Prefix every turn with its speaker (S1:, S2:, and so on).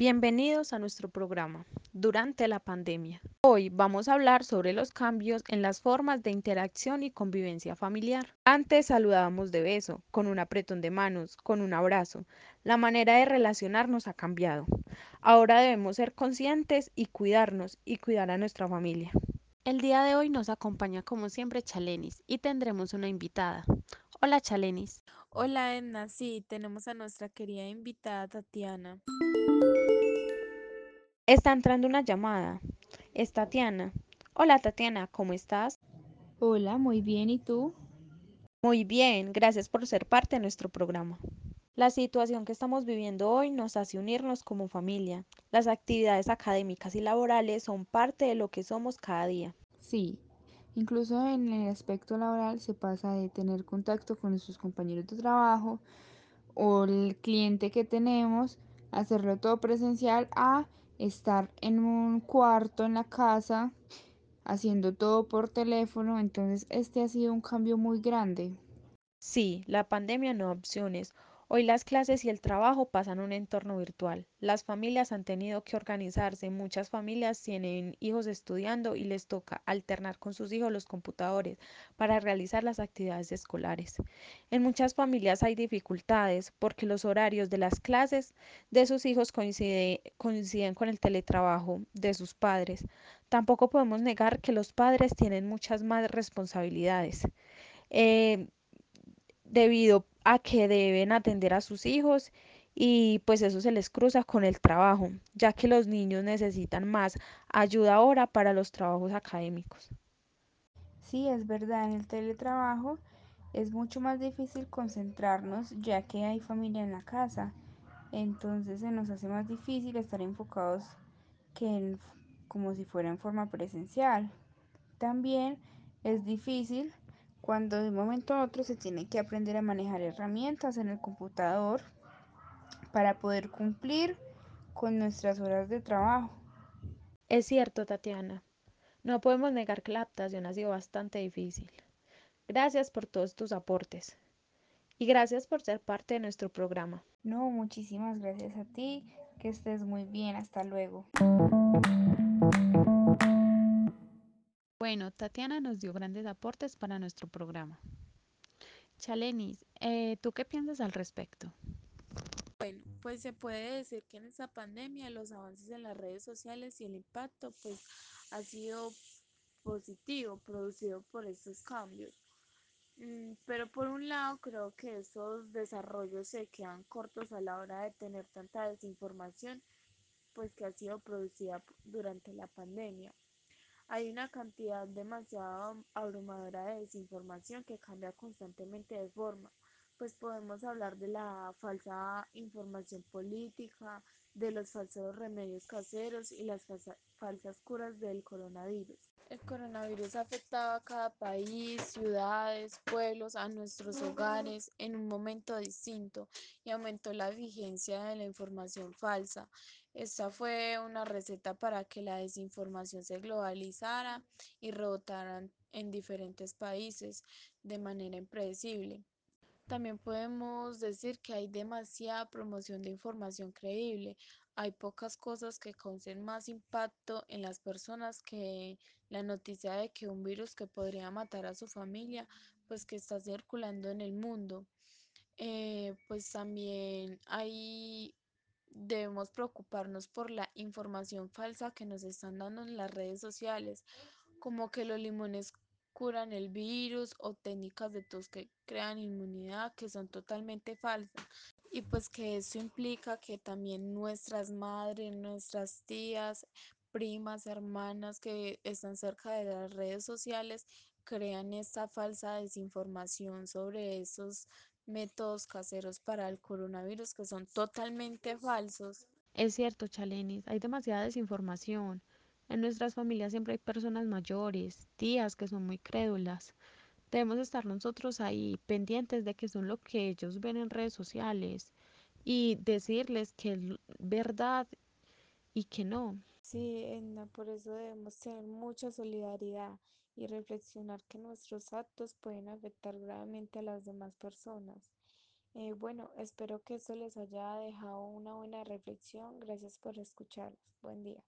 S1: Bienvenidos a nuestro programa durante la pandemia. Hoy vamos a hablar sobre los cambios en las formas de interacción y convivencia familiar. Antes saludábamos de beso, con un apretón de manos, con un abrazo. La manera de relacionarnos ha cambiado. Ahora debemos ser conscientes y cuidarnos y cuidar a nuestra familia. El día de hoy nos acompaña como siempre Chalenis y tendremos una invitada. Hola Chalenis.
S2: Hola Edna, sí, tenemos a nuestra querida invitada Tatiana.
S1: Está entrando una llamada. Es Tatiana. Hola Tatiana, ¿cómo estás?
S3: Hola, muy bien, ¿y tú?
S1: Muy bien, gracias por ser parte de nuestro programa. La situación que estamos viviendo hoy nos hace unirnos como familia. Las actividades académicas y laborales son parte de lo que somos cada día.
S3: Sí, incluso en el aspecto laboral se pasa de tener contacto con nuestros compañeros de trabajo o el cliente que tenemos, hacerlo todo presencial a estar en un cuarto en la casa haciendo todo por teléfono, entonces este ha sido un cambio muy grande.
S1: Sí, la pandemia no opciones. Hoy las clases y el trabajo pasan a un entorno virtual. Las familias han tenido que organizarse. Muchas familias tienen hijos estudiando y les toca alternar con sus hijos los computadores para realizar las actividades escolares. En muchas familias hay dificultades porque los horarios de las clases de sus hijos coincide- coinciden con el teletrabajo de sus padres. Tampoco podemos negar que los padres tienen muchas más responsabilidades. Eh, debido a que deben atender a sus hijos y pues eso se les cruza con el trabajo, ya que los niños necesitan más ayuda ahora para los trabajos académicos.
S3: Sí, es verdad, en el teletrabajo es mucho más difícil concentrarnos ya que hay familia en la casa, entonces se nos hace más difícil estar enfocados que como si fuera en forma presencial. También es difícil cuando de un momento a otro se tiene que aprender a manejar herramientas en el computador para poder cumplir con nuestras horas de trabajo.
S1: Es cierto, Tatiana, no podemos negar que la adaptación ha sido bastante difícil. Gracias por todos tus aportes y gracias por ser parte de nuestro programa.
S3: No, muchísimas gracias a ti, que estés muy bien, hasta luego.
S1: Bueno, Tatiana nos dio grandes aportes para nuestro programa. Chalenis, eh, ¿tú qué piensas al respecto?
S2: Bueno, pues se puede decir que en esta pandemia los avances en las redes sociales y el impacto pues ha sido positivo, producido por estos cambios. Mm, Pero por un lado creo que estos desarrollos se quedan cortos a la hora de tener tanta desinformación pues que ha sido producida durante la pandemia. Hay una cantidad demasiado abrumadora de desinformación que cambia constantemente de forma. Pues podemos hablar de la falsa información política, de los falsos remedios caseros y las falsa- falsas curas del coronavirus. El coronavirus ha afectado a cada país, ciudades, pueblos, a nuestros hogares en un momento distinto y aumentó la vigencia de la información falsa. Esta fue una receta para que la desinformación se globalizara y rebotara en diferentes países de manera impredecible. También podemos decir que hay demasiada promoción de información creíble. Hay pocas cosas que causen más impacto en las personas que la noticia de que un virus que podría matar a su familia, pues que está circulando en el mundo. Eh, pues también hay, debemos preocuparnos por la información falsa que nos están dando en las redes sociales, como que los limones curan el virus o técnicas de tos que crean inmunidad que son totalmente falsas. Y pues que eso implica que también nuestras madres, nuestras tías, primas, hermanas que están cerca de las redes sociales crean esta falsa desinformación sobre esos métodos caseros para el coronavirus que son totalmente falsos.
S1: Es cierto, Chalenis, hay demasiada desinformación. En nuestras familias siempre hay personas mayores, tías que son muy crédulas. Debemos estar nosotros ahí pendientes de que son lo que ellos ven en redes sociales y decirles que es verdad y que no.
S2: Sí, Edna, por eso debemos tener mucha solidaridad y reflexionar que nuestros actos pueden afectar gravemente a las demás personas. Eh, bueno, espero que esto les haya dejado una buena reflexión. Gracias por escucharnos. Buen día.